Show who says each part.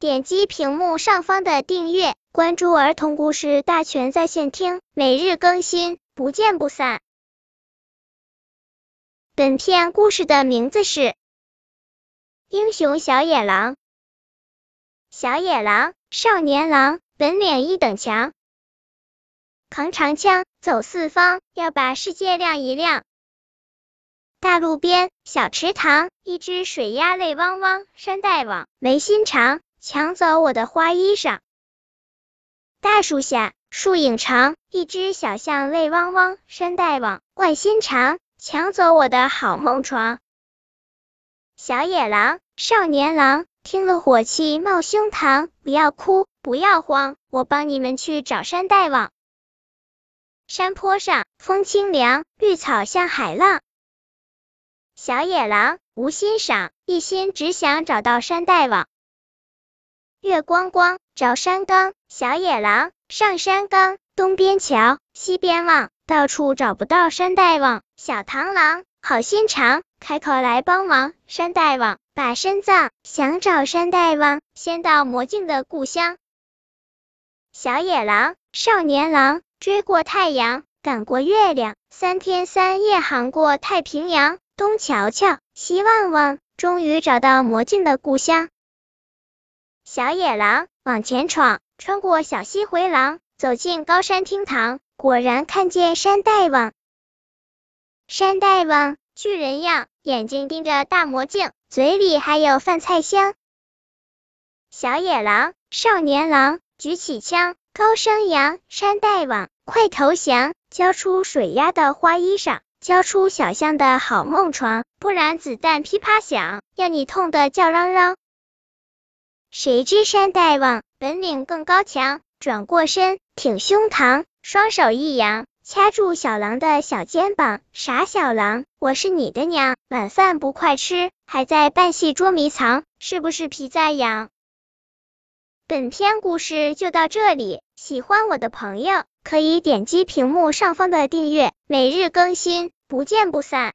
Speaker 1: 点击屏幕上方的订阅，关注儿童故事大全在线听，每日更新，不见不散。本片故事的名字是《英雄小野狼》。小野狼，少年郎，本领一等强，扛长枪，走四方，要把世界亮一亮。大路边，小池塘，一只水鸭泪汪汪，山大王没心肠，抢走我的花衣裳。大树下，树影长，一只小象泪汪汪，山大王怪心肠，抢走我的好梦床。小野狼，少年郎，听了火气冒胸膛，不要哭，不要慌，我帮你们去找山大王。山坡上，风清凉，绿草像海浪。小野狼无心赏，一心只想找到山大王。月光光照山岗，小野狼上山岗，东边瞧，西边望，到处找不到山大王。小螳螂好心肠，开口来帮忙。山大王把身葬，想找山大王，先到魔镜的故乡。小野狼少年郎，追过太阳，赶过月亮，三天三夜航过太平洋。东瞧瞧，西望望，终于找到魔镜的故乡。小野狼往前闯，穿过小溪回廊，走进高山厅堂，果然看见山大王。山大王巨人样，眼睛盯着大魔镜，嘴里还有饭菜香。小野狼少年郎举起枪，高声扬：山大王快投降，交出水鸭的花衣裳。交出小象的好梦床，不然子弹噼啪响，要你痛的叫嚷嚷。谁知山大王本领更高强，转过身，挺胸膛，双手一扬，掐住小狼的小肩膀。傻小狼，我是你的娘，晚饭不快吃，还在扮戏捉迷藏，是不是皮在痒？本篇故事就到这里，喜欢我的朋友可以点击屏幕上方的订阅，每日更新，不见不散。